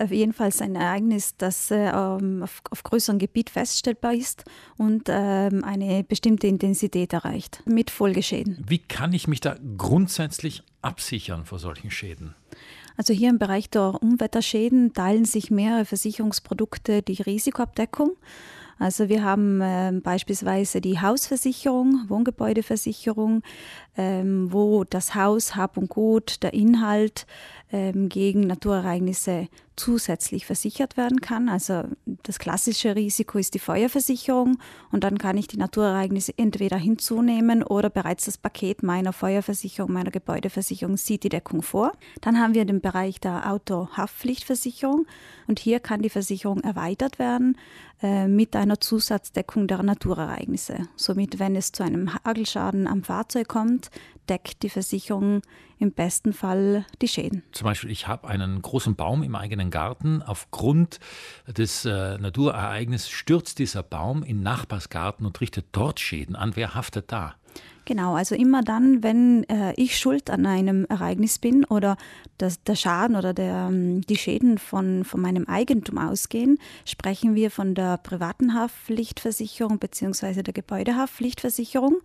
auf jeden Fall ein Ereignis, das äh, auf, auf größerem Gebiet feststellbar ist und ähm, eine bestimmte Intensität erreicht mit Folgeschäden. Wie kann ich mich da grundsätzlich absichern vor solchen Schäden? Also hier im Bereich der Unwetterschäden teilen sich mehrere Versicherungsprodukte die Risikoabdeckung. Also wir haben äh, beispielsweise die Hausversicherung, Wohngebäudeversicherung, ähm, wo das Haus, Hab und Gut, der Inhalt ähm, gegen Naturereignisse zusätzlich versichert werden kann. Also das klassische Risiko ist die Feuerversicherung und dann kann ich die Naturereignisse entweder hinzunehmen oder bereits das Paket meiner Feuerversicherung, meiner Gebäudeversicherung sieht die Deckung vor. Dann haben wir den Bereich der Autohaftpflichtversicherung und hier kann die Versicherung erweitert werden äh, mit einer Zusatzdeckung der Naturereignisse. Somit, wenn es zu einem Hagelschaden am Fahrzeug kommt, deckt die Versicherung im besten Fall die Schäden. Zum Beispiel, ich habe einen großen Baum im eigenen Garten. Aufgrund des äh, Naturereignisses stürzt dieser Baum in Nachbarsgarten und richtet dort Schäden an. Wer haftet da? Genau, also immer dann, wenn äh, ich schuld an einem Ereignis bin oder das, der Schaden oder der, ähm, die Schäden von, von meinem Eigentum ausgehen, sprechen wir von der privaten Haftpflichtversicherung bzw. der Gebäudehaftpflichtversicherung.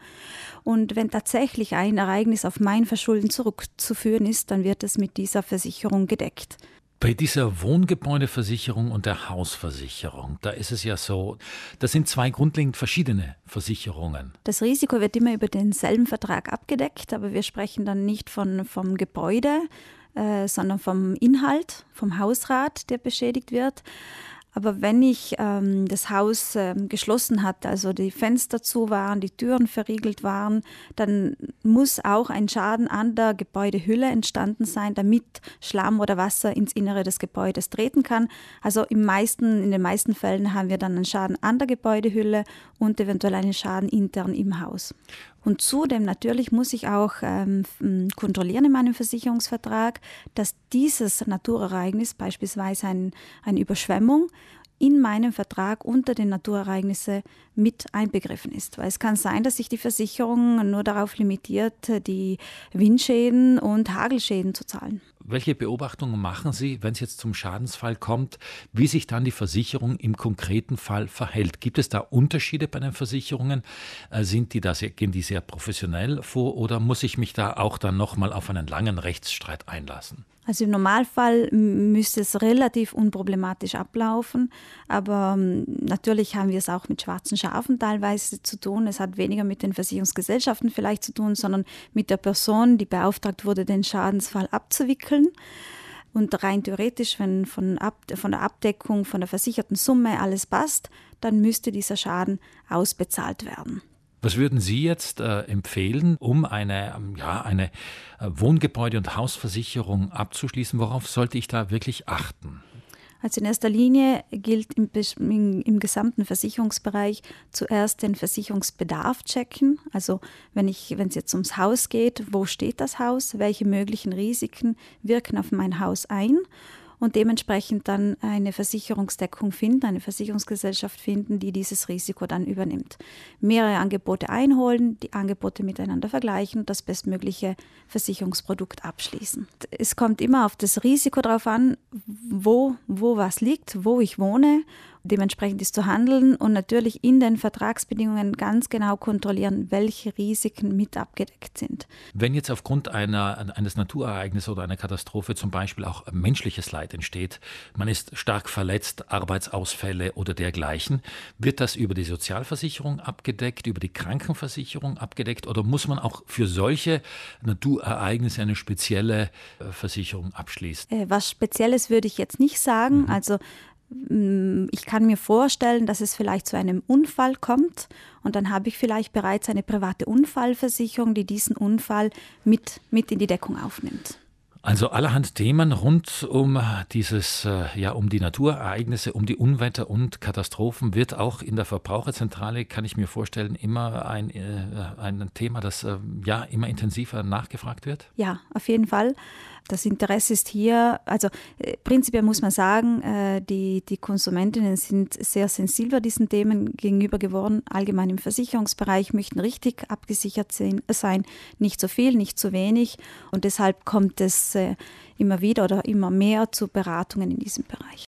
Und wenn tatsächlich ein Ereignis auf mein Verschulden zurückzuführen ist, dann wird es mit dieser Versicherung gedeckt. Bei dieser Wohngebäudeversicherung und der Hausversicherung, da ist es ja so, das sind zwei grundlegend verschiedene Versicherungen. Das Risiko wird immer über denselben Vertrag abgedeckt, aber wir sprechen dann nicht von, vom Gebäude, äh, sondern vom Inhalt, vom Hausrat, der beschädigt wird. Aber wenn ich ähm, das Haus ähm, geschlossen hatte, also die Fenster zu waren, die Türen verriegelt waren, dann muss auch ein Schaden an der Gebäudehülle entstanden sein, damit Schlamm oder Wasser ins Innere des Gebäudes treten kann. Also im meisten, in den meisten Fällen haben wir dann einen Schaden an der Gebäudehülle und eventuell einen Schaden intern im Haus. Und zudem natürlich muss ich auch ähm, kontrollieren in meinem Versicherungsvertrag, dass dieses Naturereignis, beispielsweise ein, eine Überschwemmung, in meinem Vertrag unter den Naturereignisse mit einbegriffen ist. Weil es kann sein, dass sich die Versicherung nur darauf limitiert, die Windschäden und Hagelschäden zu zahlen. Welche Beobachtungen machen Sie, wenn es jetzt zum Schadensfall kommt, wie sich dann die Versicherung im konkreten Fall verhält? Gibt es da Unterschiede bei den Versicherungen? Äh, sind die da sehr, gehen die sehr professionell vor oder muss ich mich da auch dann nochmal auf einen langen Rechtsstreit einlassen? Also im Normalfall müsste es relativ unproblematisch ablaufen, aber ähm, natürlich haben wir es auch mit schwarzen Schafen teilweise zu tun. Es hat weniger mit den Versicherungsgesellschaften vielleicht zu tun, sondern mit der Person, die beauftragt wurde, den Schadensfall abzuwickeln. Und rein theoretisch, wenn von, Ab von der Abdeckung, von der versicherten Summe alles passt, dann müsste dieser Schaden ausbezahlt werden. Was würden Sie jetzt äh, empfehlen, um eine, ja, eine äh, Wohngebäude- und Hausversicherung abzuschließen? Worauf sollte ich da wirklich achten? Also in erster Linie gilt im, im, im, gesamten Versicherungsbereich zuerst den Versicherungsbedarf checken. Also wenn ich, wenn es jetzt ums Haus geht, wo steht das Haus, welche möglichen Risiken wirken auf mein Haus ein und dementsprechend dann eine Versicherungsdeckung finden, eine Versicherungsgesellschaft finden, die dieses Risiko dann übernimmt. Mehrere Angebote einholen, die Angebote miteinander vergleichen und das bestmögliche Versicherungsprodukt abschließen. Es kommt immer auf das Risiko drauf an, wo, wo was liegt, wo ich wohne dementsprechend ist zu handeln und natürlich in den Vertragsbedingungen ganz genau kontrollieren, welche Risiken mit abgedeckt sind. Wenn jetzt aufgrund einer, eines Naturereignisses oder einer Katastrophe zum Beispiel auch menschliches Leid entsteht, man ist stark verletzt, Arbeitsausfälle oder dergleichen, wird das über die Sozialversicherung abgedeckt, über die Krankenversicherung abgedeckt oder muss man auch für solche Naturereignisse eine spezielle äh, Versicherung abschließen? Äh, was Spezielles würde ich jetzt nicht sagen. Mhm. Also ich kann mir vorstellen, dass es vielleicht zu einem Unfall kommt und dann habe ich vielleicht bereits eine private Unfallversicherung, die diesen Unfall mit, mit in die Deckung aufnimmt. Also allerhand Themen rund um dieses, äh, ja, um die Naturereignisse, um die Unwetter und Katastrophen wird auch in der Verbraucherzentrale, kann ich mir vorstellen, immer ein, äh, ein Thema, das äh, ja immer intensiver nachgefragt wird? Ja, auf jeden Fall. Das Interesse ist hier, also prinzipiell muss man sagen, die, die Konsumentinnen sind sehr sensibel diesen Themen gegenüber geworden. Allgemein im Versicherungsbereich möchten richtig abgesichert sein, nicht zu viel, nicht zu wenig. Und deshalb kommt es es immer wieder oder immer mehr zu Beratungen in diesem Bereich.